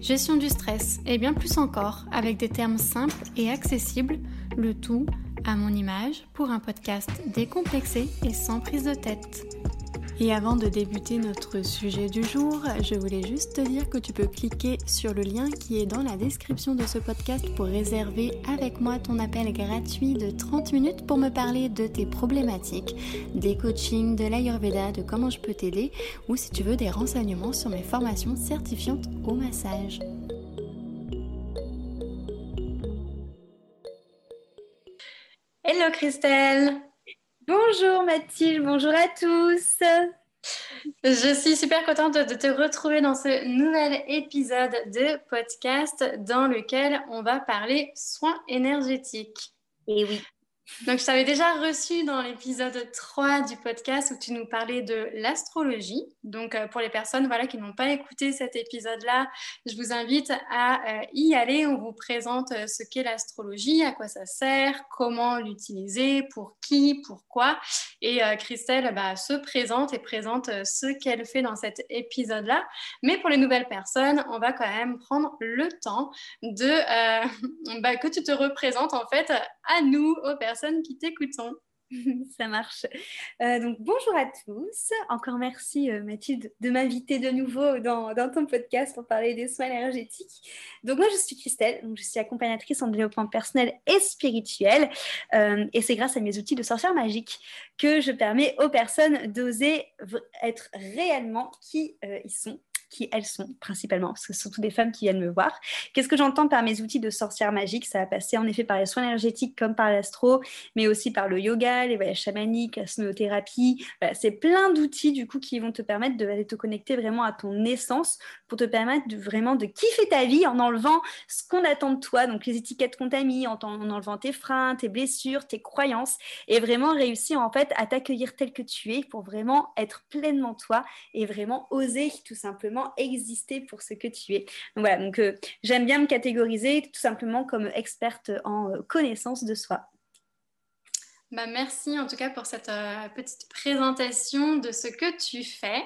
gestion du stress et bien plus encore avec des termes simples et accessibles, le tout à mon image pour un podcast décomplexé et sans prise de tête. Et avant de débuter notre sujet du jour, je voulais juste te dire que tu peux cliquer sur le lien qui est dans la description de ce podcast pour réserver avec moi ton appel gratuit de 30 minutes pour me parler de tes problématiques, des coachings, de l'Ayurveda, de comment je peux t'aider ou si tu veux des renseignements sur mes formations certifiantes au massage. Hello Christelle Bonjour Mathilde, bonjour à tous. Je suis super contente de te retrouver dans ce nouvel épisode de podcast dans lequel on va parler soins énergétiques. Et oui. Donc, je t'avais déjà reçu dans l'épisode 3 du podcast où tu nous parlais de l'astrologie. Donc, euh, pour les personnes voilà, qui n'ont pas écouté cet épisode-là, je vous invite à euh, y aller. On vous présente euh, ce qu'est l'astrologie, à quoi ça sert, comment l'utiliser, pour qui, pourquoi. Et Christelle bah, se présente et présente ce qu'elle fait dans cet épisode-là. Mais pour les nouvelles personnes, on va quand même prendre le temps de bah, que tu te représentes en fait à nous, aux personnes qui t'écoutons. Ça marche. Euh, donc bonjour à tous. Encore merci euh, Mathilde de m'inviter de nouveau dans, ton podcast pour parler des soins énergétiques. Donc moi je suis Christelle, donc je suis accompagnatrice en développement personnel et spirituel. Euh, et c'est grâce à mes outils de sorcière magique que je permets aux personnes d'oser être réellement qui ils sont qui elles sont principalement, parce que ce sont toutes des femmes qui viennent me voir. Qu'est-ce que j'entends par mes outils de sorcière magique? Ça va passer en effet par les soins énergétiques comme par l'astro, mais aussi par le yoga, les voyages chamaniques, la sonothérapie. c'est plein d'outils du coup qui vont te permettre de te connecter vraiment à ton essence pour te permettre vraiment de kiffer ta vie en enlevant ce qu'on attend de toi, donc les étiquettes qu'on t'a mis, en, en enlevant tes freins, tes blessures, tes croyances, et vraiment réussir en fait à t'accueillir tel que tu es pour vraiment être pleinement toi et vraiment oser tout simplement exister pour ce que tu es. Donc euh, j'aime bien me catégoriser tout simplement comme experte en euh, connaissance de soi. Bah, merci en tout cas pour cette euh, petite présentation de ce que tu fais.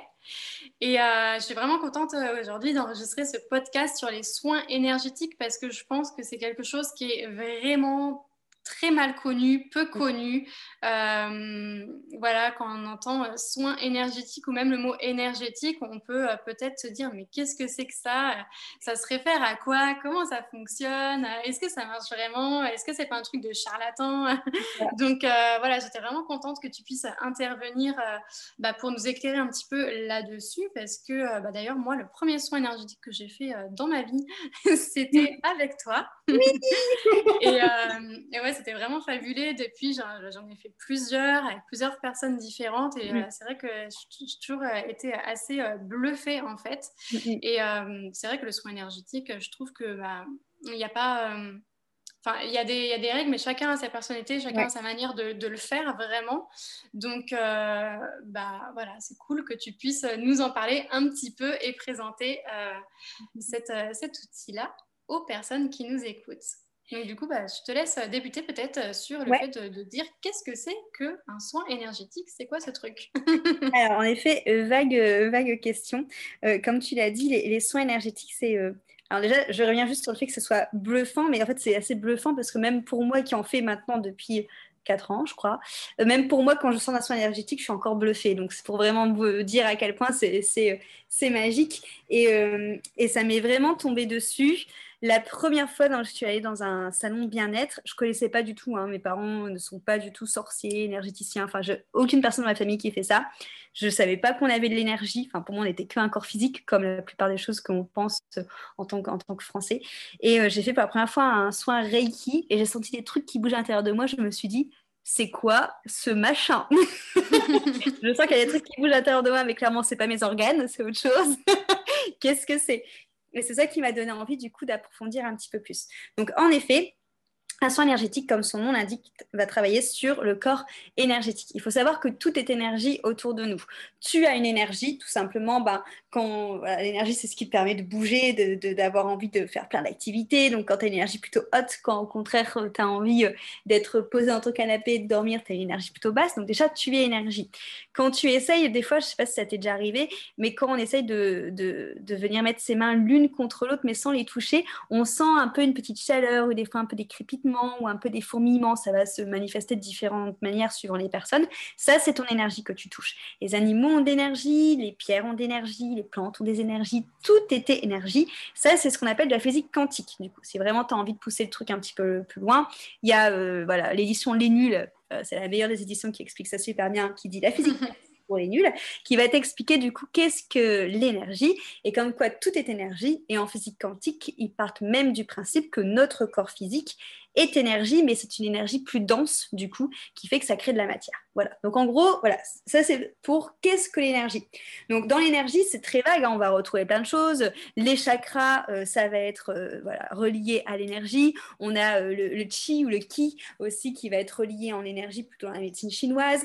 Et je suis vraiment contente aujourd'hui d'enregistrer ce podcast sur les soins énergétiques parce que je pense que c'est quelque chose qui est vraiment très mal connu, peu connu. Euh, voilà, quand on entend euh, soins énergétiques ou même le mot énergétique, on peut euh, peut-être se dire mais qu'est-ce que c'est que ça? Ça se réfère à quoi? Comment ça fonctionne? Est-ce que ça marche vraiment? Est-ce que c'est pas un truc de charlatan? Donc voilà, j'étais vraiment contente que tu puisses intervenir bah, pour nous éclairer un petit peu là-dessus parce que bah, d'ailleurs moi le premier soin énergétique que j'ai fait dans ma vie c'était avec toi. et, et ouais, c'était vraiment fabulé. Depuis, j'en ai fait plusieurs avec plusieurs personnes différentes. Et euh, c'est vrai que j'ai toujours euh, été assez euh, bluffée en fait. Et c'est vrai que le soin énergétique, je trouve que bah, il n'y a pas. Enfin, il y, a des, y a des règles, mais chacun a sa personnalité, chacun a sa manière de, de, le faire vraiment. Donc, bah, voilà, c'est cool que tu puisses nous en parler un petit peu et présenter cet outil-là aux personnes qui nous écoutent. Donc, du coup, bah, je te laisse débuter peut-être euh, sur le fait de, dire qu'est-ce que c'est qu'un soin énergétique C'est quoi ce truc? Alors, en effet, euh, vague, euh, vague question. comme tu l'as dit, les, soins énergétiques, c'est. Alors, déjà, je reviens juste sur le fait que ce soit bluffant, mais en fait, c'est assez bluffant parce que même pour moi qui en fais maintenant depuis 4 ans, je crois. Même pour moi, quand je sens un soin énergétique, je suis encore bluffée. Donc, c'est pour vraiment vous dire à quel point c'est magique. Et, et ça m'est vraiment tombé dessus. La première fois quand je suis allée dans un salon de bien-être, je connaissais pas du tout. Hein, mes parents ne sont pas du tout sorciers, énergéticiens. Enfin, aucune personne dans ma famille qui fait ça. Je ne savais pas qu'on avait de l'énergie. Pour moi, on n'était qu'un corps physique, comme la plupart des choses qu'on pense en tant, que, Français. Et euh, j'ai fait pour la première fois un soin Reiki et j'ai senti des trucs qui bougent à l'intérieur de moi. Je me suis dit, c'est quoi ce machin? Je sens qu'il y a des trucs qui bougent à l'intérieur de moi, mais clairement, c'est pas mes organes, c'est autre chose. Qu'est-ce que c'est? Et c'est ça qui m'a donné envie du coup d'approfondir un petit peu plus. Donc en effet, un soin énergétique, comme son nom l'indique, va travailler sur le corps énergétique. Il faut savoir que tout est énergie autour de nous. Tu as une énergie, tout simplement, ben, quand l'énergie, c'est ce qui te permet de bouger, d'avoir de, envie de faire plein d'activités. Donc, quand tu as une énergie plutôt haute, quand au contraire, tu as envie euh, d'être posé dans ton canapé et de dormir, tu as une énergie plutôt basse. Donc, déjà, tu es énergie. Quand tu essayes, des fois, je ne sais pas si ça t'est déjà arrivé, mais quand on essaye de, de venir mettre ses mains l'une contre l'autre, mais sans les toucher, on sent un peu une petite chaleur ou des fois un peu des crépitements ou un peu des fourmillements, ça va se manifester de différentes manières suivant les personnes. Ça, c'est ton énergie que tu touches. Les animaux ont de l'énergie, les pierres ont de l'énergie, les plantes ont des énergies, tout était énergie. Ça, c'est ce qu'on appelle de la physique quantique. Du coup, si vraiment tu as envie de pousser le truc un petit peu plus loin, il y a euh, voilà l'édition Les Nuls, euh, c'est la meilleure des éditions qui explique ça super bien, qui dit la physique pour les nuls, qui va t'expliquer du coup qu'est-ce que l'énergie et comme quoi tout est énergie. Et en physique quantique, ils partent même du principe que notre corps physique est énergie, mais c'est une énergie plus dense du coup, qui fait que ça crée de la matière. Voilà. Donc en gros, voilà, ça c'est pour qu'est-ce que l'énergie? Donc dans l'énergie, c'est très vague, hein. on va retrouver plein de choses. Les chakras, euh, ça va être euh, voilà, relié à l'énergie. On a euh, le, chi ou le ki aussi qui va être relié en énergie plutôt dans la médecine chinoise.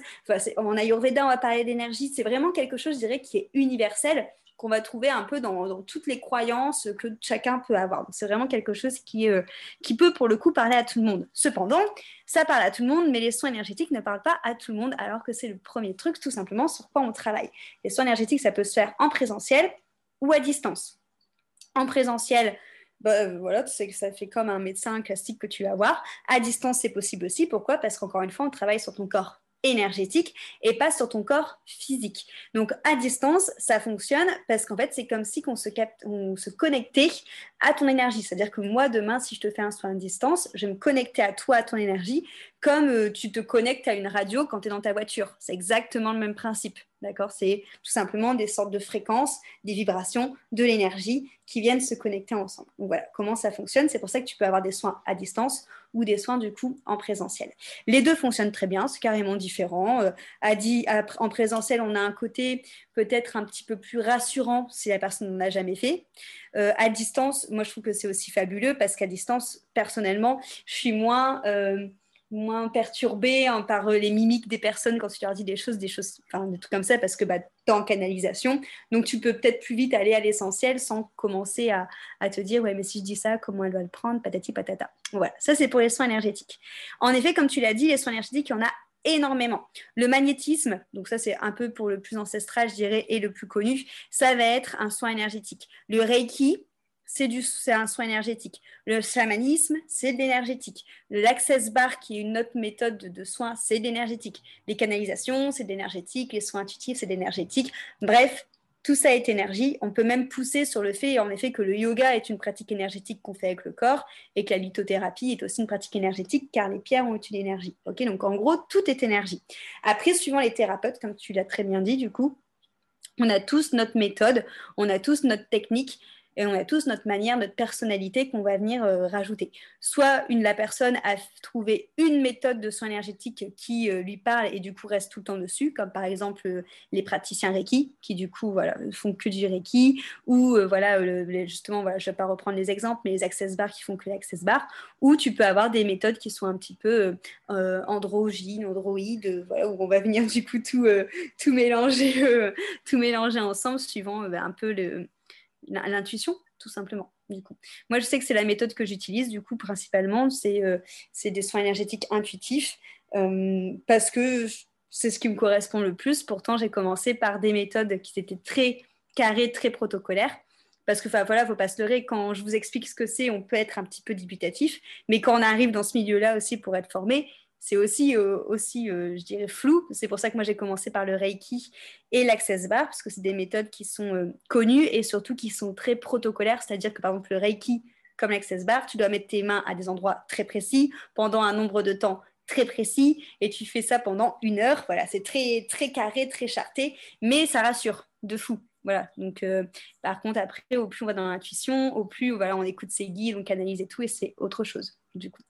En Ayurveda, on va parler d'énergie. C'est vraiment quelque chose, je dirais, qui est universel qu'on va trouver un peu dans, toutes les croyances que chacun peut avoir. C'est vraiment quelque chose qui, euh, qui peut pour le coup parler à tout le monde. Cependant, ça parle à tout le monde, mais les soins énergétiques ne parlent pas à tout le monde, alors que c'est le premier truc tout simplement sur quoi on travaille. Les soins énergétiques, ça peut se faire en présentiel ou à distance. En présentiel, bah, voilà, c'est que ça fait comme un médecin classique que tu vas voir. À distance, c'est possible aussi. Pourquoi? Parce qu'encore une fois, on travaille sur ton corps énergétique et pas sur ton corps physique. Donc à distance, ça fonctionne parce qu'en fait, c'est comme si on se, on se connectait à ton énergie. C'est-à-dire que moi, demain, si je te fais un soin à distance, je vais me connecter à toi, à ton énergie, comme euh, tu te connectes à une radio quand tu es dans ta voiture. C'est exactement le même principe. D'accord C'est tout simplement des sortes de fréquences, des vibrations, de l'énergie qui viennent se connecter ensemble. Voilà comment ça fonctionne. C'est pour ça que tu peux avoir des soins à distance ou des soins du coup en présentiel. Les deux fonctionnent très bien, c'est carrément différent. Euh, en présentiel, on a un côté peut-être un petit peu plus rassurant si la personne n'en a jamais fait. Euh, à distance, moi je trouve que c'est aussi fabuleux parce qu'à distance, personnellement, je suis moins... Euh, moins perturbé hein, par euh, les mimiques des personnes quand tu leur dis des choses, des choses, enfin des trucs comme ça, parce que bah, tu en canalisation. Donc tu peux peut-être plus vite aller à l'essentiel sans commencer à, à, te dire, ouais, mais si je dis ça, comment elle va le prendre, patati patata. Voilà, ça c'est pour les soins énergétiques. En effet, comme tu l'as dit, les soins énergétiques, il y en a énormément. Le magnétisme, donc ça c'est un peu pour le plus ancestral, je dirais, et le plus connu, ça va être un soin énergétique. Le Reiki, c'est un soin énergétique. Le chamanisme, c'est de l'énergétique. L'access bar, qui est une autre méthode de, soin, c'est de l'énergétique. Les canalisations, c'est de l'énergétique. Les soins intuitifs, c'est de l'énergétique. Bref, tout ça est énergie. On peut même pousser sur le fait, en effet, que le yoga est une pratique énergétique qu'on fait avec le corps et que la lithothérapie est aussi une pratique énergétique car les pierres ont une énergie. Ok, donc en gros, tout est énergie. Après, suivant les thérapeutes, comme tu l'as très bien dit, du coup, on a tous notre méthode, on a tous notre technique et on a tous notre manière, notre personnalité qu'on va venir euh, rajouter. Soit une, la personne a trouvé une méthode de soins énergétique qui euh, lui parle et du coup reste tout le temps dessus, comme par exemple euh, les praticiens Reiki qui du coup voilà, font que du Reiki, ou voilà, justement, voilà, je ne vais pas reprendre les exemples, mais les access bars qui font que l'access bar, ou tu peux avoir des méthodes qui sont un petit peu androgynes, androïdes, où on va venir du coup tout, tout, mélanger, tout mélanger ensemble suivant un peu le l'intuition, tout simplement. Du coup. Moi, je sais que c'est la méthode que j'utilise, du coup, principalement, c'est euh, des soins énergétiques intuitifs, euh, parce que c'est ce qui me correspond le plus. Pourtant, j'ai commencé par des méthodes qui étaient très carrées, très protocolaires. Parce que, voilà, il ne faut pas se leurrer, quand je vous explique ce que c'est, on peut être un petit peu dubitatif. Mais quand on arrive dans ce milieu-là aussi pour être formé, c'est aussi, euh, euh, je dirais, flou. C'est pour ça que moi, j'ai commencé par le Reiki et l'Access Bar, parce que c'est des méthodes qui sont euh, connues et surtout qui sont très protocolaires. C'est-à-dire que, par exemple, le Reiki, comme l'Access Bar, tu dois mettre tes mains à des endroits très précis pendant un nombre de temps très précis et tu fais ça pendant une heure. Voilà, c'est très, très carré, très charté, mais ça rassure de fou. Voilà, donc par contre, après, au plus on va dans l'intuition, au plus voilà, on écoute ses guides, on canalise et tout, et c'est autre chose du coup.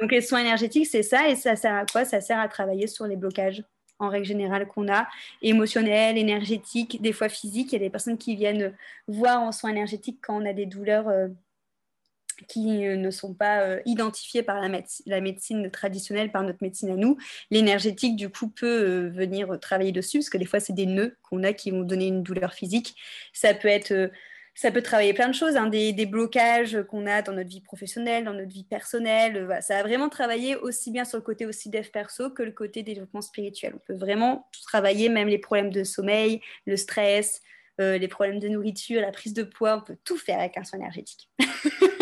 Donc les soins énergétiques, c'est ça, et ça sert à quoi? Ça sert à travailler sur les blocages en règle générale qu'on a, émotionnels, énergétiques, des fois physiques. Il y a des personnes qui viennent voir en soins énergétiques quand on a des douleurs euh, qui ne sont pas identifiés par la, médecine traditionnelle, par notre médecine à nous. L'énergétique, du coup, peut venir travailler dessus, parce que des fois, c'est des nœuds qu'on a qui vont donner une douleur physique. Ça peut être ça peut travailler plein de choses, hein, des, blocages qu'on a dans notre vie professionnelle, dans notre vie personnelle. Euh, ça a vraiment travaillé aussi bien sur le côté aussi dev perso que le côté développement spirituel. On peut vraiment tout travailler, même les problèmes de sommeil, le stress, euh, les problèmes de nourriture, la prise de poids. On peut tout faire avec un soin énergétique.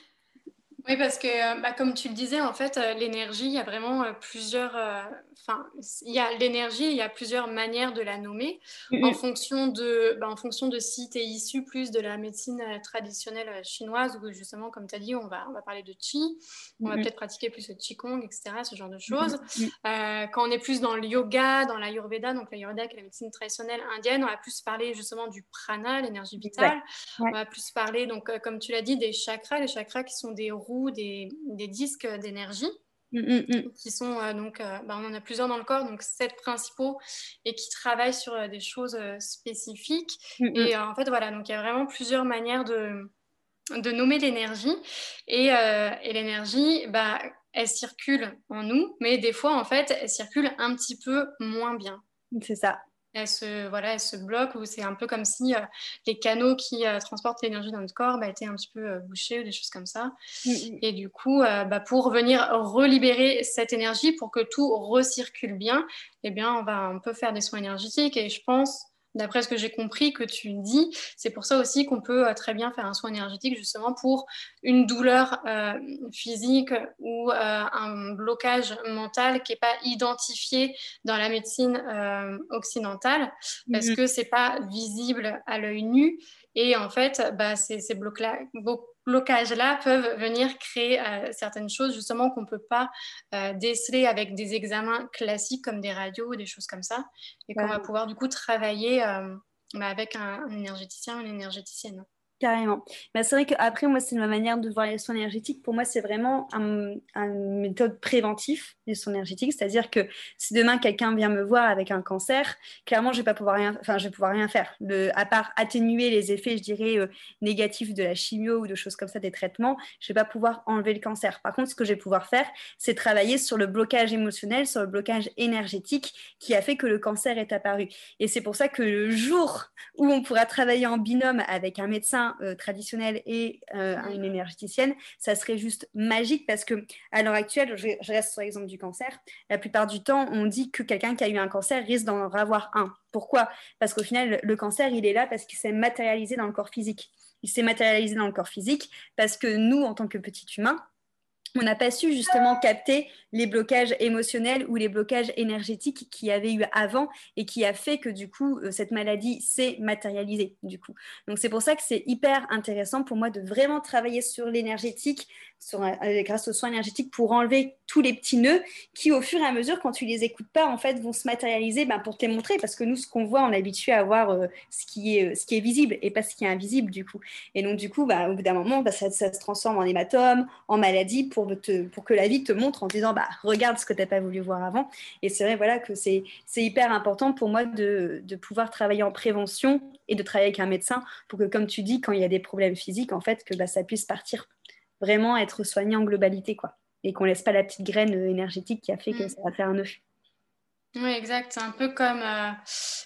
Oui, parce que, euh, bah, comme tu le disais, en fait, l'énergie, il y a vraiment plusieurs enfin, il y a l'énergie, il y a plusieurs manières de la nommer en, fonction de, ben, en fonction de si tu es issu plus de la médecine euh, traditionnelle euh, chinoise ou justement, comme tu as dit, on va, on va parler de qi, on va peut-être pratiquer plus le qigong, etc., ce genre de choses. Euh, quand on est plus dans le yoga, dans l'ayurveda, donc l'ayurveda qui est la médecine traditionnelle indienne, on va plus parler justement du prana, l'énergie vitale. On va plus parler, donc, comme tu l'as dit, des chakras, les chakras qui sont des roues, des, des disques d'énergie. Mm, mm, mm. qui sont euh, donc, euh, bah, on en a plusieurs dans le corps, donc sept principaux, et qui travaillent sur euh, des choses spécifiques. Et en fait, voilà, donc il y a vraiment plusieurs manières de, de nommer l'énergie. Et, et l'énergie, bah, elle circule en nous, mais des fois, en fait, elle circule un petit peu moins bien. C'est ça elle se, voilà, elle se bloque ou c'est un peu comme si euh, les canaux qui euh, transportent l'énergie dans notre corps bah, étaient un petit peu euh, bouchés ou des choses comme ça. Mm, mm. Et du coup, bah, pour venir relibérer cette énergie, pour que tout recircule bien, eh bien, on, va, on peut faire des soins énergétiques et je pense d'après ce que j'ai compris que tu dis. C'est pour ça aussi qu'on peut euh, très bien faire un soin énergétique justement pour une douleur euh, physique ou euh, un blocage mental qui n'est pas identifié dans la médecine occidentale parce mhm. que c'est pas visible à l'œil nu. Et en fait, bah, ces, ces blocs-là, blocages-là peuvent venir créer euh, certaines choses justement qu'on ne peut pas euh, déceler avec des examens classiques comme des radios ou des choses comme ça et qu'on va pouvoir du coup travailler euh, bah, avec un, un, énergéticien ou une énergéticienne. Carrément. Bah, c'est vrai qu'après, moi, c'est ma manière de voir les soins énergétiques. Pour moi, c'est vraiment une méthode préventive, les soins énergétiques. C'est-à-dire que si demain, quelqu'un vient me voir avec un cancer, clairement, je vais pas pouvoir rien, enfin, je vais pouvoir rien faire. à part atténuer les effets, je dirais, euh, négatifs de la chimio ou de choses comme ça, des traitements, je vais pas pouvoir enlever le cancer. Par contre, ce que je vais pouvoir faire, c'est travailler sur le blocage émotionnel, sur le blocage énergétique qui a fait que le cancer est apparu. Et c'est pour ça que le jour où on pourra travailler en binôme avec un médecin, euh, traditionnel et euh, une énergéticienne, ça serait juste magique parce que à l'heure actuelle, je, reste sur l'exemple du cancer, la plupart du temps, on dit que quelqu'un qui a eu un cancer risque d'en avoir un. Pourquoi? Parce qu'au final, le cancer, il est là parce qu'il s'est matérialisé dans le corps physique. Il s'est matérialisé dans le corps physique parce que nous, en tant que petit humain, on n'a pas su justement capter les blocages émotionnels ou les blocages énergétiques qu'il y avait eu avant et qui a fait que du coup euh, cette maladie s'est matérialisée du coup. Donc c'est pour ça que c'est hyper intéressant pour moi de vraiment travailler sur l'énergétique, euh, grâce aux soins énergétiques pour enlever tous les petits nœuds qui au fur et à mesure quand tu les écoutes pas en fait vont se matérialiser ben, pour te montrer parce que nous ce qu'on voit on est habitué à voir euh, ce qui est visible et pas ce qui est invisible du coup. Et donc du coup bah, au bout d'un moment bah, ça, se transforme en hématome, en maladie pour, que la vie te montre en disant bah, regarde ce que tu n'as pas voulu voir avant. Et c'est vrai voilà, que c'est hyper important pour moi de, pouvoir travailler en prévention et de travailler avec un médecin pour que, comme tu dis, quand il y a des problèmes physiques, en fait, que bah, ça puisse partir vraiment être soigné en globalité. quoi Et qu'on laisse pas la petite graine énergétique qui a fait que mm. ça va faire un œuf. Oui, exact. C'est un peu comme, euh,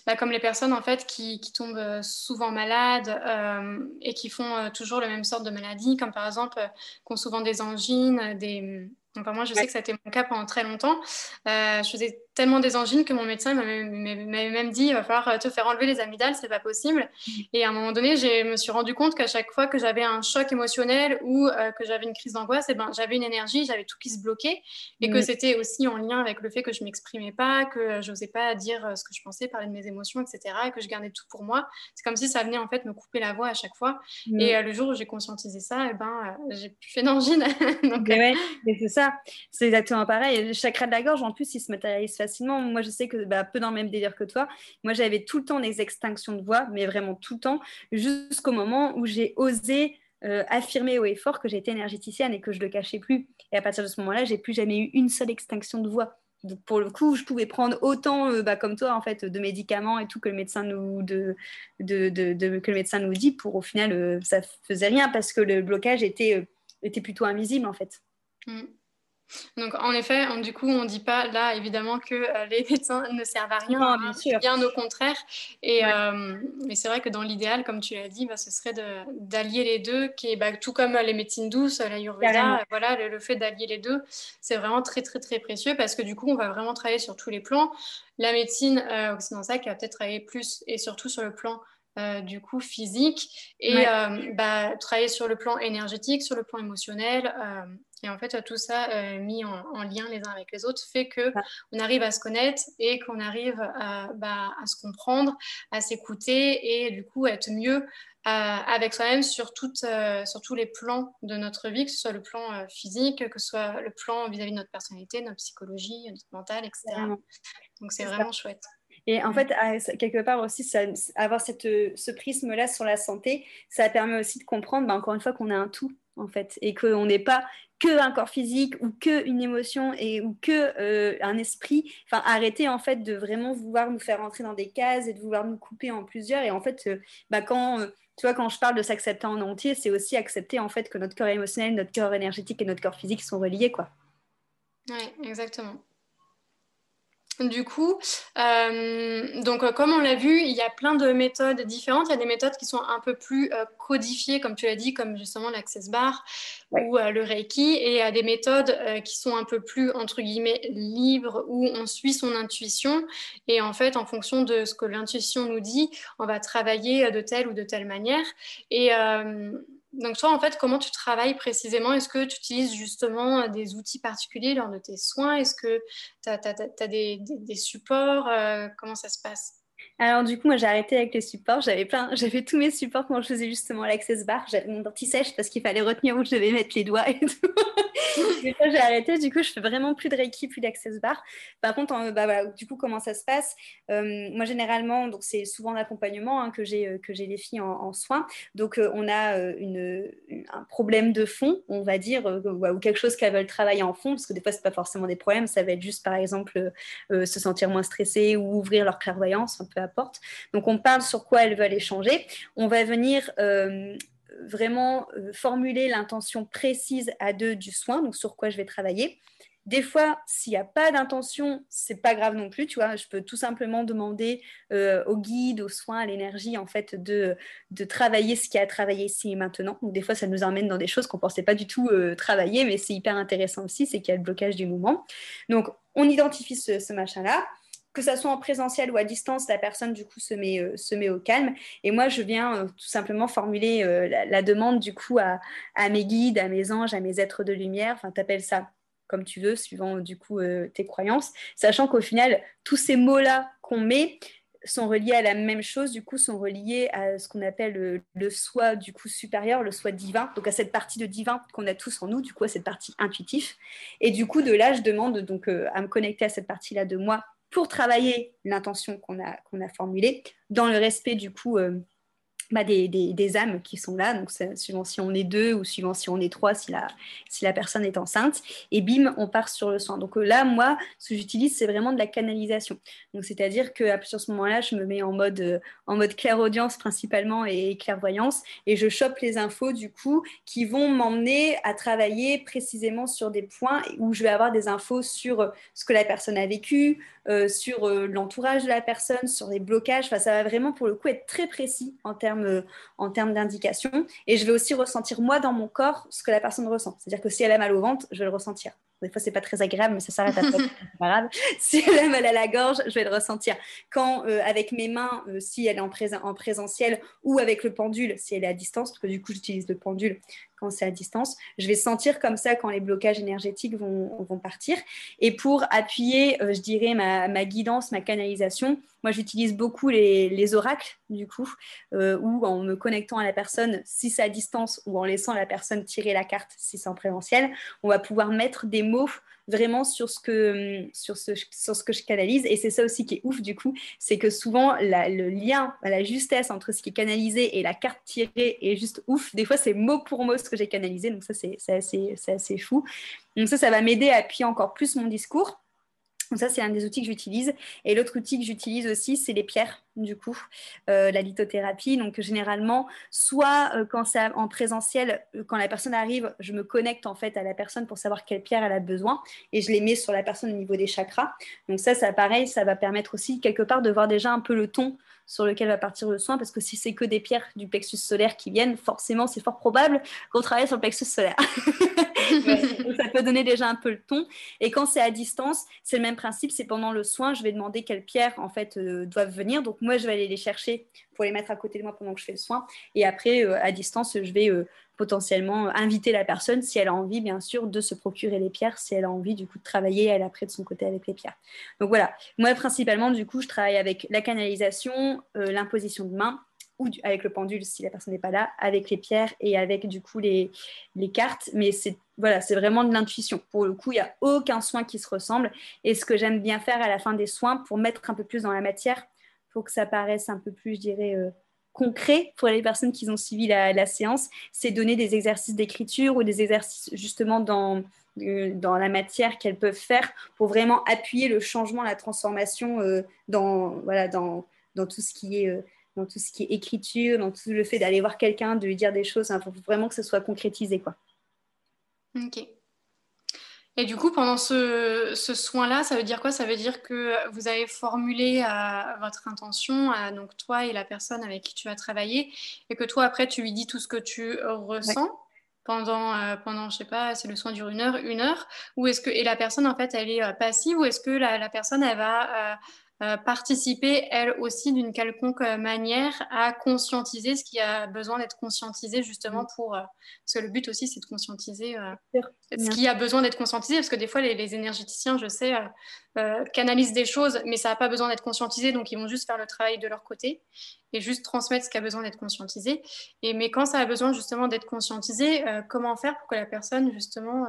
bah, comme les personnes en fait qui, qui tombent euh, souvent malades euh, et qui font toujours la même sorte de maladie, comme par exemple, qui ont souvent des angines, des... Enfin, moi, je sais que ça a été mon cas pendant très longtemps. je faisais tellement des angines que mon médecin m'avait même dit il va falloir te faire enlever les amygdales, c'est pas possible. Et à un moment donné, je me suis rendu compte qu'à chaque fois que j'avais un choc émotionnel ou euh, que j'avais une crise d'angoisse, eh ben, j'avais une énergie, j'avais tout qui se bloquait et que c'était aussi en lien avec le fait que je m'exprimais pas, que je n'osais pas dire euh, ce que je pensais, parler de mes émotions, etc. et que je gardais tout pour moi. C'est comme si ça venait en fait me couper la voix à chaque fois. Et euh, le jour où j'ai conscientisé ça, eh ben, j'ai plus fait d'angine. Donc, c'est ça, c'est exactement pareil. Le chakra de la gorge, en plus, il se matérialise facilement. Moi, je sais que bah, peu dans le même délire que toi. Moi, j'avais tout le temps des extinctions de voix, mais vraiment tout le temps, jusqu'au moment où j'ai osé euh, affirmer haut et fort que j'étais énergéticienne et que je le cachais plus. Et à partir de ce moment-là, j'ai plus jamais eu une seule extinction de voix. Donc pour le coup, je pouvais prendre autant, euh, bah, comme toi, en fait, de médicaments et tout que le médecin nous, de, de, que le médecin nous dit. Pour au final, euh, ça faisait rien parce que le blocage était, euh, était plutôt invisible, en fait. Mm. Donc, en effet, du coup, on ne dit pas là, évidemment, que euh, les médecins ne servent à rien, hein, bien, au contraire. Et, euh, mais c'est vrai que dans l'idéal, comme tu l'as dit, bah, ce serait d'allier les deux, qui est, bah, tout comme les médecines douces, la Yurveda, voilà, le, fait d'allier les deux, c'est vraiment très, très, très précieux parce que du coup, on va vraiment travailler sur tous les plans. La médecine euh, occidentale qui va peut-être travailler plus et surtout sur le plan du coup physique et bah, travailler sur le plan énergétique, sur le plan émotionnel, et en fait, tout ça euh, mis en, lien les uns avec les autres fait que on arrive à se connaître et qu'on arrive à, bah, à, se comprendre, à s'écouter et du coup être mieux euh, avec soi-même sur, euh, sur tous les plans de notre vie, que ce soit le plan physique, que ce soit le plan vis-à-vis de notre personnalité, notre psychologie, notre mental, etc. Donc c'est vraiment chouette. Et en fait, quelque part aussi, ça, avoir cette, ce prisme-là sur la santé, ça permet aussi de comprendre, bah, encore une fois, qu'on a un tout, en fait, et qu'on n'est pas que un corps physique ou que une émotion et ou que euh, un esprit. Enfin, arrêter en fait de vraiment vouloir nous faire entrer dans des cases et de vouloir nous couper en plusieurs. Et en fait, euh, bah, quand euh, tu vois, quand je parle de s'accepter en entier, c'est aussi accepter en fait que notre corps émotionnel, notre corps énergétique et notre corps physique sont reliés, quoi. Oui, exactement. Du coup, euh, donc euh, comme on l'a vu, il y a plein de méthodes différentes. Il y a des méthodes qui sont un peu plus euh, codifiées, comme tu l'as dit, comme justement l'access bar ou le Reiki, et il y a des méthodes qui sont un peu plus entre guillemets libres, où on suit son intuition et en fait, en fonction de ce que l'intuition nous dit, on va travailler de telle ou de telle manière. Et donc toi, en fait, comment tu travailles précisément? Est-ce que tu utilises justement euh, des outils particuliers lors de tes soins? Est-ce que tu as, des, supports? Euh, Comment ça se passe? Alors du coup, moi j'ai arrêté avec les supports. J'avais plein, j'avais tous mes supports quand je faisais justement l'access bar. J'avais mon sèche parce qu'il fallait retenir où je devais mettre les doigts et tout. j'ai arrêté. Du coup, je fais vraiment plus de Reiki, plus d'access bar. Par contre, bah, du coup, comment ça se passe? Euh, Moi, généralement, donc c'est souvent l'accompagnement hein, que j'ai euh, que j'ai les filles en, soins. Donc, euh, on a une, un problème de fond, on va dire, ou quelque chose qu'elles veulent travailler en fond, parce que des fois, c'est pas forcément des problèmes. Ça va être juste, par exemple, se sentir moins stressé ou ouvrir leur clairvoyance, un peu apporte. Donc on parle sur quoi elles veulent échanger. On va venir euh, vraiment euh, formuler l'intention précise à deux du soin, donc sur quoi je vais travailler. Des fois, s'il n'y a pas d'intention, c'est pas grave non plus, tu vois. Je peux tout simplement demander euh, au guide, au soin, à l'énergie, en fait, de, de travailler ce qui a travaillé ici et maintenant. Donc, des fois, ça nous emmène dans des choses qu'on pensait pas du tout travailler, mais c'est hyper intéressant aussi, c'est qu'il y a le blocage du mouvement. Donc, on identifie ce, ce machin-là que ça soit en présentiel ou à distance, la personne du coup se met, euh, se met au calme. Et moi, je viens euh, tout simplement formuler euh, la, demande du coup à, mes guides, à mes anges, à mes êtres de lumière. Enfin, t'appelles ça comme tu veux, suivant du coup tes croyances, sachant qu'au final, tous ces mots-là qu'on met sont reliés à la même chose, du coup, sont reliés à ce qu'on appelle le, soi du coup supérieur, le soi divin, donc à cette partie de divin qu'on a tous en nous, du coup à cette partie intuitive. Et du coup, de là, je demande donc à me connecter à cette partie-là de moi pour travailler l'intention qu'on a, formulée, dans le respect du coup euh, bah, des, âmes qui sont là, donc suivant si on est deux ou suivant si on est trois, si la, personne est enceinte, et bim, on part sur le soin. Donc euh, là, moi, ce que j'utilise, c'est vraiment de la canalisation. Donc c'est-à-dire qu'à partir ce moment-là, je me mets en mode, euh, en mode clairaudience principalement et clairvoyance, et je chope les infos du coup qui vont m'emmener à travailler précisément sur des points où je vais avoir des infos sur ce que la personne a vécu, euh, sur l'entourage de la personne, sur les blocages. Enfin, ça va vraiment pour le coup être très précis en termes en termes d'indication. Et je vais aussi ressentir moi dans mon corps ce que la personne ressent. C'est-à-dire que si elle a mal au ventre, je vais le ressentir. Des fois, c'est pas très agréable, mais ça s'arrête à peu c'est pas grave. Si elle a mal à la gorge, je vais le ressentir. Quand, euh, avec mes mains, euh, si elle est en, en, présentiel, ou avec le pendule, si elle est à distance, parce que du coup, j'utilise le pendule quand c'est à distance, je vais sentir comme ça quand les blocages énergétiques vont, vont partir. Et pour appuyer, euh, je dirais, ma, ma, guidance, ma canalisation, moi, j'utilise beaucoup les, les, oracles, du coup, ou en me connectant à la personne, si c'est à distance, ou en laissant la personne tirer la carte, si c'est en présentiel, on va pouvoir mettre des mots vraiment sur ce que, sur ce, sur ce que je canalise. Et c'est ça aussi qui est ouf du coup, c'est que souvent le lien, la justesse entre ce qui est canalisé et la carte tirée est juste ouf. Des fois, c'est mot pour mot ce que j'ai canalisé, donc ça, c'est assez, assez fou. Donc ça, ça va m'aider à appuyer encore plus mon discours. Donc ça, c'est un des outils que j'utilise. Et l'autre outil que j'utilise aussi, c'est les pierres, du coup, euh, la lithothérapie. Donc généralement, soit euh, quand c'est en présentiel, euh, quand la personne arrive, je me connecte en fait à la personne pour savoir quelle pierre elle a besoin et je les mets sur la personne au niveau des chakras. Donc ça, ça pareil, ça va permettre aussi quelque part de voir déjà un peu le ton sur lequel va partir le soin, parce que si c'est que des pierres du plexus solaire qui viennent, forcément, c'est fort probable qu'on travaille sur le plexus solaire. ça peut donner déjà un peu le ton. Et quand c'est à distance, c'est le même principe. C'est pendant le soin, je vais demander quelles pierres en fait euh, doivent venir. Donc moi, je vais aller les chercher pour les mettre à côté de moi pendant que je fais le soin. Et après, euh, à distance, je vais euh, potentiellement inviter la personne, si elle a envie, bien sûr, de se procurer les pierres, si elle a envie, du coup, de travailler, elle, après, de son côté avec les pierres. Donc voilà, moi, principalement, du coup, je travaille avec la canalisation, l'imposition de main, ou avec le pendule si la personne n'est pas là, avec les pierres et avec du coup les, les cartes. Mais c'est voilà, c'est vraiment de l'intuition. Pour le coup, il n'y a aucun soin qui se ressemble. Et ce que j'aime bien faire à la fin des soins, pour mettre un peu plus dans la matière, pour que ça paraisse un peu plus, je dirais, euh, concret pour les personnes qui ont suivi la, séance, c'est donner des exercices d'écriture ou des exercices justement dans, euh, dans la matière qu'elles peuvent faire pour vraiment appuyer le changement, la transformation euh, dans, voilà, dans, dans tout ce qui est dans tout ce qui est écriture, dans tout le fait d'aller voir quelqu'un, de lui dire des choses. Il faut vraiment que ce soit concrétisé. Quoi. Ok. Et du coup, pendant ce, soin-là, ça veut dire quoi? Ça veut dire que vous avez formulé euh, votre intention, à, donc toi et la personne avec qui tu vas travailler, et que toi, après, tu lui dis tout ce que tu ressens pendant, euh, pendant, je sais pas, c'est le soin dure une heure, une heure, ou est-ce que, et la personne, en fait, elle est euh, passive, ou est-ce que la, la, personne, elle va euh, participer, elle aussi, d'une quelconque euh, manière à conscientiser ce qui a besoin d'être conscientisé, justement, mm. pour. Euh, parce que le but aussi, c'est de conscientiser ce qui a besoin d'être conscientisé, parce que des fois, les, énergéticiens, je sais, canalisent des choses, mais ça n'a pas besoin d'être conscientisé, donc ils vont juste faire le travail de leur côté et juste transmettre ce qui a besoin d'être conscientisé. Et, mais quand ça a besoin, justement, d'être conscientisé, comment faire pour que la personne, justement,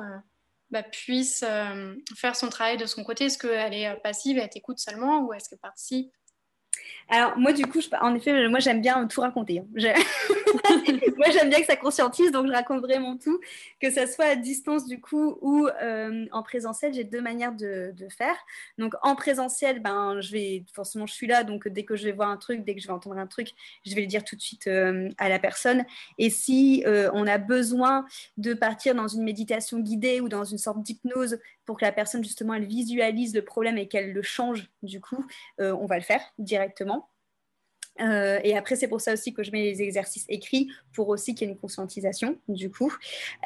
bah, puisse euh, faire son travail de son côté. Est-ce qu'elle est euh, passive, elle t'écoute seulement ou est-ce qu'elle participe? Alors moi du coup, en effet, moi j'aime bien tout raconter. Hein. moi j'aime bien que ça conscientise, donc je raconte vraiment tout, que ça soit à distance du coup ou euh, en présentiel. J'ai deux manières de, faire. Donc en présentiel, ben je vais forcément je suis là, donc dès que je vais voir un truc, dès que je vais entendre un truc, je vais le dire tout de suite euh, à la personne. Et si euh, on a besoin de partir dans une méditation guidée ou dans une sorte d'hypnose pour que la personne justement elle visualise le problème et qu'elle le change du coup, on va le faire directement. Euh, et après, c'est pour ça aussi que je mets les exercices écrits pour aussi qu'il y ait une conscientisation, du coup.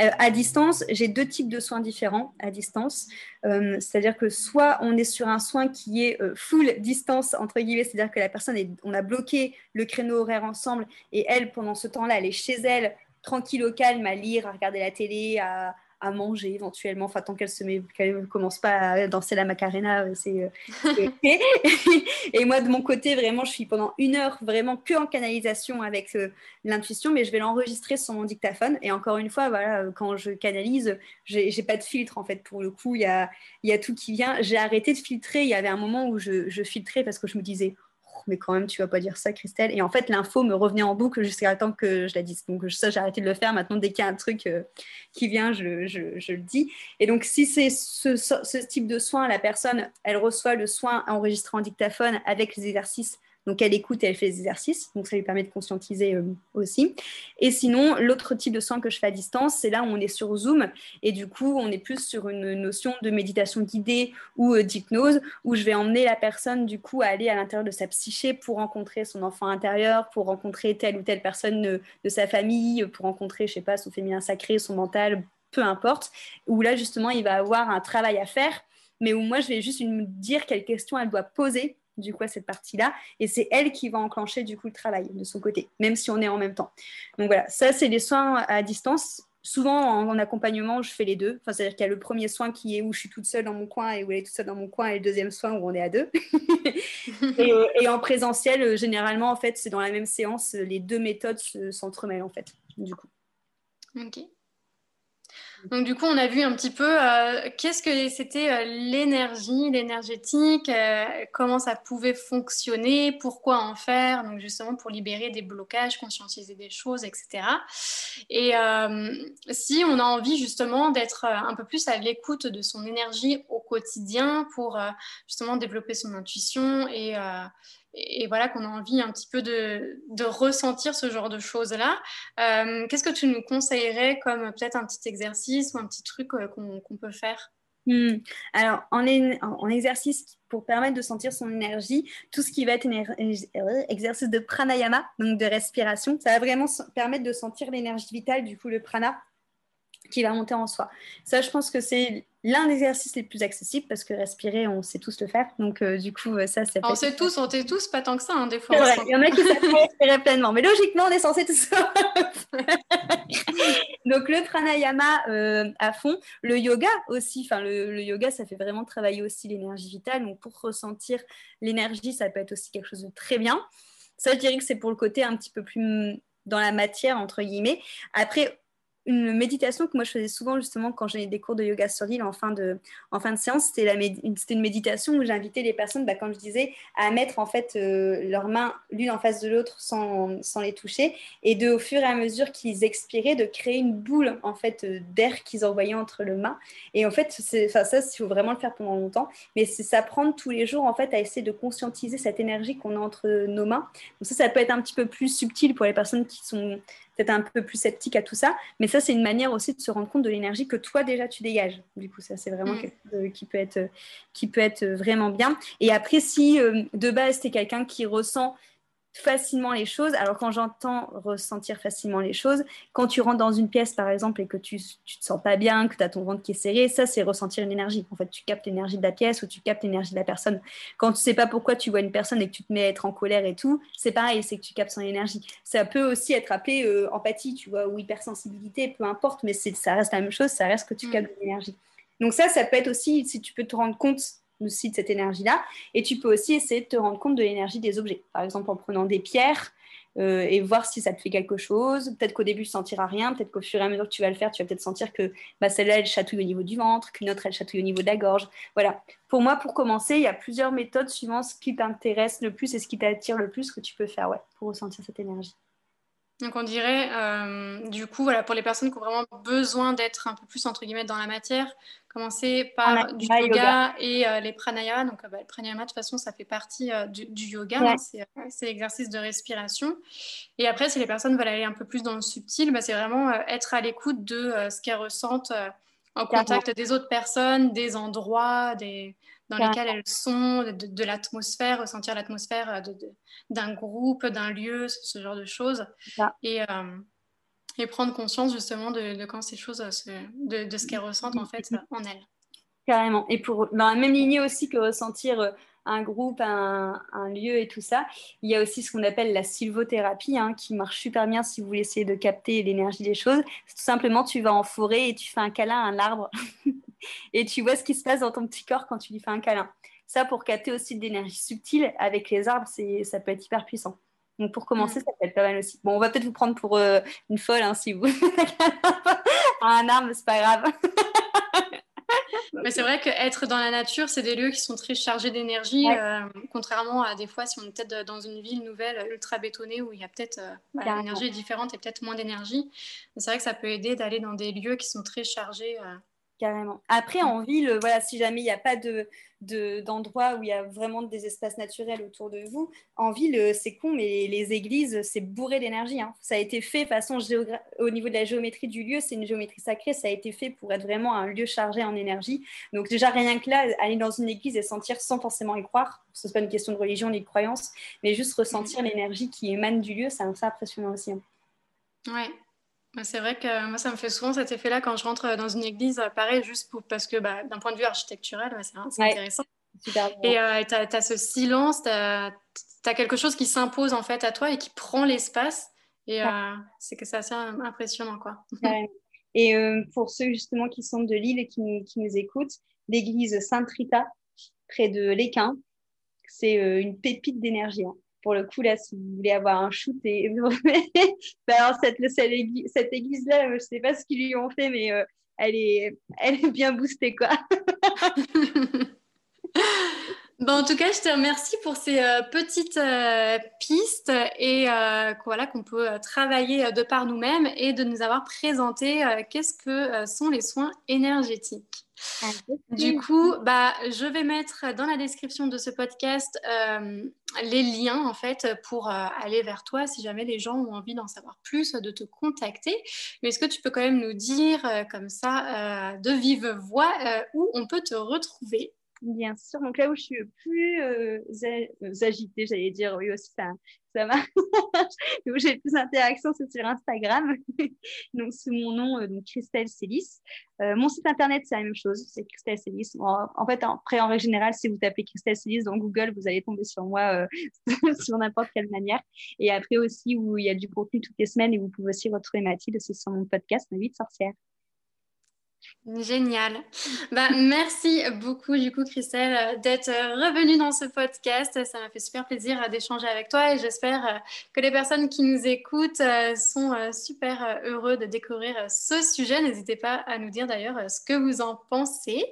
Euh, à distance, j'ai deux types de soins différents à distance. Euh, c'est-à-dire que soit on est sur un soin qui est full distance, entre guillemets, c'est-à-dire que la personne, est, on a bloqué le créneau horaire ensemble et elle, pendant ce temps-là, elle est chez elle, tranquille au calme, à lire, à regarder la télé, à, à manger éventuellement, enfin tant qu'elle qu'elle commence pas à danser la macarena, euh, c'est euh, et moi de mon côté vraiment, je suis pendant une heure vraiment que en canalisation avec euh, l'intuition, mais je vais l'enregistrer sur mon dictaphone. Et encore une fois, voilà, quand je canalise, j'ai pas de filtre en fait pour le coup, il y a, y a tout qui vient. J'ai arrêté de filtrer. Il y avait un moment où je, je filtrais parce que je me disais mais quand même, tu vas pas dire ça, Christelle. Et en fait, l'info me revenait en boucle jusqu'à temps que je la dise. Donc, ça, j'ai arrêté de le faire. Maintenant, dès qu'il y a un truc euh, qui vient, je, le dis. Et donc, si c'est ce, type de soin, la personne, elle reçoit le soin enregistré en dictaphone avec les exercices donc elle écoute et elle fait des exercices, donc ça lui permet de conscientiser euh, aussi. Et sinon, l'autre type de soin que je fais à distance, c'est là où on est sur Zoom. Et du coup on est plus sur une notion de méditation guidée ou euh, d'hypnose, où je vais emmener la personne du coup à aller à l'intérieur de sa psyché pour rencontrer son enfant intérieur, pour rencontrer telle ou telle personne de, sa famille, pour rencontrer, je sais pas, son féminin sacré, son mental, peu importe, où là justement il va avoir un travail à faire mais où moi je vais juste lui dire quelles questions elle doit poser du coup à cette partie-là. Et c'est elle qui va enclencher du coup le travail de son côté, même si on est en même temps. Donc voilà, ça c'est les soins à distance. Souvent en, accompagnement, je fais les deux. Enfin, c'est-à-dire qu'il y a le premier soin qui est où je suis toute seule dans mon coin et où elle est toute seule dans mon coin, et le deuxième soin où on est à deux. et, en présentiel, généralement, en fait, c'est dans la même séance, les deux méthodes s'entremêlent en fait, du coup. Ok. Donc du coup, on a vu un petit peu euh, qu'est-ce que c'était euh, l'énergie, l'énergétique, euh, comment ça pouvait fonctionner, pourquoi en faire, donc justement pour libérer des blocages, conscientiser des choses, etc. Et si on a envie justement d'être un peu plus à l'écoute de son énergie au quotidien pour justement développer son intuition et et voilà qu'on a envie un petit peu de, ressentir ce genre de choses-là. Euh, qu'est-ce que tu nous conseillerais comme peut-être un petit exercice ou un petit truc euh, qu'on peut faire? Hmm. Alors, en, en, exercice pour permettre de sentir son énergie, tout ce qui va être euh, exercice de pranayama, donc de respiration, ça va vraiment permettre de sentir l'énergie vitale, du coup le prana, qui va monter en soi. Ça, je pense que c'est l'un des exercices les plus accessibles parce que respirer, on sait tous le faire. Donc, euh, du coup, euh, ça, c'est. On sait tous, on sait tous, pas tant que ça, hein, des fois. il y en a qui savent respirer pleinement, mais logiquement, on est censé tout ça. Donc, le pranayama euh, à fond, le yoga aussi. Enfin, le, le, yoga, ça fait vraiment travailler aussi l'énergie vitale. Donc, pour ressentir l'énergie, ça peut être aussi quelque chose de très bien. Ça, je dirais que c'est pour le côté un petit peu plus dans la matière, entre guillemets. Après, une méditation que moi je faisais souvent justement quand j'ai des cours de yoga sur l'île en fin de, en fin de séance, c'était, la une méditation où j'invitais les personnes, bah, comme je disais, à mettre en fait euh, leurs mains l'une en face de l'autre sans, sans, les toucher et de au fur et à mesure qu'ils expiraient, de créer une boule en fait euh, d'air qu'ils envoyaient entre les mains. Et en fait, ça, il faut vraiment le faire pendant longtemps, mais c'est s'apprendre tous les jours en fait à essayer de conscientiser cette énergie qu'on a entre nos mains. Donc ça, ça peut être un petit peu plus subtil pour les personnes qui sont peut-être un peu plus sceptique à tout ça. Mais ça, c'est une manière aussi de se rendre compte de l'énergie que toi déjà tu dégages. Du coup, ça, c'est vraiment mm. quelque chose qui peut, être, qui peut être vraiment bien. Et après, si euh, de base, tu es quelqu'un qui ressent facilement les choses. Alors quand j'entends ressentir facilement les choses, quand tu rentres dans une pièce par exemple et que tu, tu te sens pas bien, que tu as ton ventre qui est serré, ça c'est ressentir une énergie. En fait, tu captes l'énergie de la pièce ou tu captes l'énergie de la personne. Quand tu sais pas pourquoi tu vois une personne et que tu te mets à être en colère et tout, c'est pareil, c'est que tu captes son énergie. Ça peut aussi être appelé euh, empathie, tu vois, ou hypersensibilité, peu importe, mais ça reste la même chose, ça reste que tu mm. captes l'énergie. Donc ça, ça peut être aussi, si tu peux te rendre compte aussi de cette énergie-là. Et tu peux aussi essayer de te rendre compte de l'énergie des objets. Par exemple, en prenant des pierres euh, et voir si ça te fait quelque chose. Peut-être qu'au début, tu ne sentiras rien. Peut-être qu'au fur et à mesure que tu vas le faire, tu vas peut-être sentir que bah, celle-là, elle chatouille au niveau du ventre, qu'une autre, elle chatouille au niveau de la gorge. Voilà. Pour moi, pour commencer, il y a plusieurs méthodes suivant ce qui t'intéresse le plus et ce qui t'attire le plus que tu peux faire ouais, pour ressentir cette énergie. Donc on dirait, euh, du coup, voilà, pour les personnes qui ont vraiment besoin d'être un peu plus entre guillemets dans la matière, commencer par du yoga, et euh, les pranayamas. Donc bah, le pranayama, de toute façon, ça fait partie euh, du, yoga, hein, c'est l'exercice de respiration. Et après, si les personnes veulent aller un peu plus dans le subtil, bah, c'est vraiment être à l'écoute de ce qu'elles ressentent en contact des autres personnes, des endroits, des, dans lesquels elles sont, de, l'atmosphère, ressentir l'atmosphère euh, d'un groupe, d'un lieu, ce, genre de choses. Et, euh, et, prendre conscience justement de, quand ces choses, de, ce qu'elles ressentent en fait en elles. Carrément. Et pour, dans la même lignée aussi que ressentir euh, un groupe, un, lieu et tout ça. Il y a aussi ce qu'on appelle la sylvothérapie, hein, qui marche super bien si vous voulez essayer de capter l'énergie des choses. Tout simplement, tu vas en forêt et tu fais un câlin à un arbre et tu vois ce qui se passe dans ton petit corps quand tu lui fais un câlin. Ça, pour capter aussi de l'énergie subtile avec les arbres, ça peut être hyper puissant. Donc pour commencer, mm. ça peut être pas mal aussi. Bon, on va peut-être vous prendre pour euh, une folle hein, si vous un arbre, c'est pas grave. Mais c'est vrai qu'être dans la nature, c'est des lieux qui sont très chargés d'énergie, euh, contrairement à des fois si on est peut-être dans une ville nouvelle ultra bétonnée où il y a peut-être euh, l'énergie est différente et peut-être moins d'énergie. C'est vrai que ça peut aider d'aller dans des lieux qui sont très chargés. Euh, Carrément. Après, en ville, voilà, si jamais il n'y a pas de, d'endroits où il y a vraiment des espaces naturels autour de vous, en ville, euh, c'est con, mais les églises, c'est bourré d'énergie. Hein. Ça a été fait façon au niveau de la géométrie du lieu, c'est une géométrie sacrée, ça a été fait pour être vraiment un lieu chargé en énergie. Donc déjà, rien que là, aller dans une église et sentir sans forcément y croire, ce n'est pas une question de religion ni de croyance, mais juste ressentir l'énergie qui émane du lieu, c'est impressionnant aussi. Hein. Ouais, c'est vrai que moi, ça me fait souvent cet effet-là quand je rentre dans une église, pareil, juste pour, parce que bah, d'un point de vue architectural, c'est intéressant. et euh, tu as, ce silence, tu as, quelque chose qui s'impose en fait à toi et qui prend l'espace. Et euh, c'est que c'est assez impressionnant. Quoi. Et euh, pour ceux justement qui sont de Lille et qui, qui nous écoutent, l'église Sainte-Rita, près de l'Équin, c'est une pépite d'énergie. Hein pour le coup, là, si vous voulez avoir un shoot, bah, cette, église-là, je ne sais pas ce qu'ils lui ont fait, mais euh, elle est, bien boostée, quoi. en tout cas, je te remercie pour ces euh, petites euh, pistes et voilà qu'on peut travailler de par nous-mêmes et de nous avoir présenté qu'est-ce que sont les soins énergétiques. Du coup, bah, je vais mettre dans la description de ce podcast les liens en fait pour aller vers toi si jamais les gens ont envie d'en savoir plus, de te contacter. Mais est-ce que tu peux quand même nous dire comme ça de vive voix où on peut te retrouver? Bien sûr. Donc là où je suis plus euh, euh, agitée, j'allais dire, oui aussi, ça, ça marche. où j'ai plus d'interaction, c'est sur Instagram. donc sous mon nom, euh, donc Christelle Célis. mon site internet, c'est la même chose, c'est Christelle Célis. en fait, après, en règle générale, si vous tapez Christelle Célis dans Google, vous allez tomber sur moi sur n'importe quelle manière. Et après aussi, où il y a du contenu toutes les semaines et vous pouvez aussi retrouver Mathilde, c'est sur mon podcast Ma vie de sorcière. Génial. Bah, merci beaucoup, du coup, Christelle, d'être revenue dans ce podcast. Ça m'a fait super plaisir d'échanger avec toi et j'espère que les personnes qui nous écoutent sont super heureux de découvrir ce sujet. N'hésitez pas à nous dire d'ailleurs ce que vous en pensez.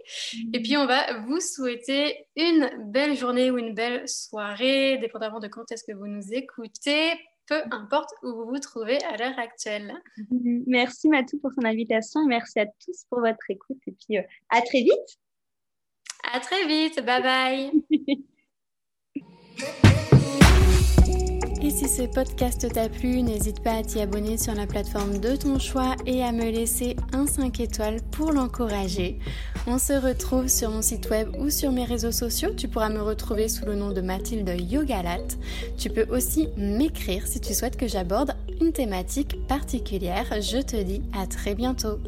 Et puis, on va vous souhaiter une belle journée ou une belle soirée, dépendamment de quand est-ce que vous nous écoutez peu importe où vous vous trouvez à l'heure actuelle. Merci Matou pour son invitation et merci à tous pour votre écoute et puis euh, à très vite. À très vite, bye bye. Et si ce podcast t'a plu, n'hésite pas à t'y abonner sur la plateforme de ton choix et à me laisser un 5 étoiles pour l'encourager. On se retrouve sur mon site web ou sur mes réseaux sociaux. Tu pourras me retrouver sous le nom de Mathilde Yogalat. Tu peux aussi m'écrire si tu souhaites que j'aborde une thématique particulière. Je te dis à très bientôt.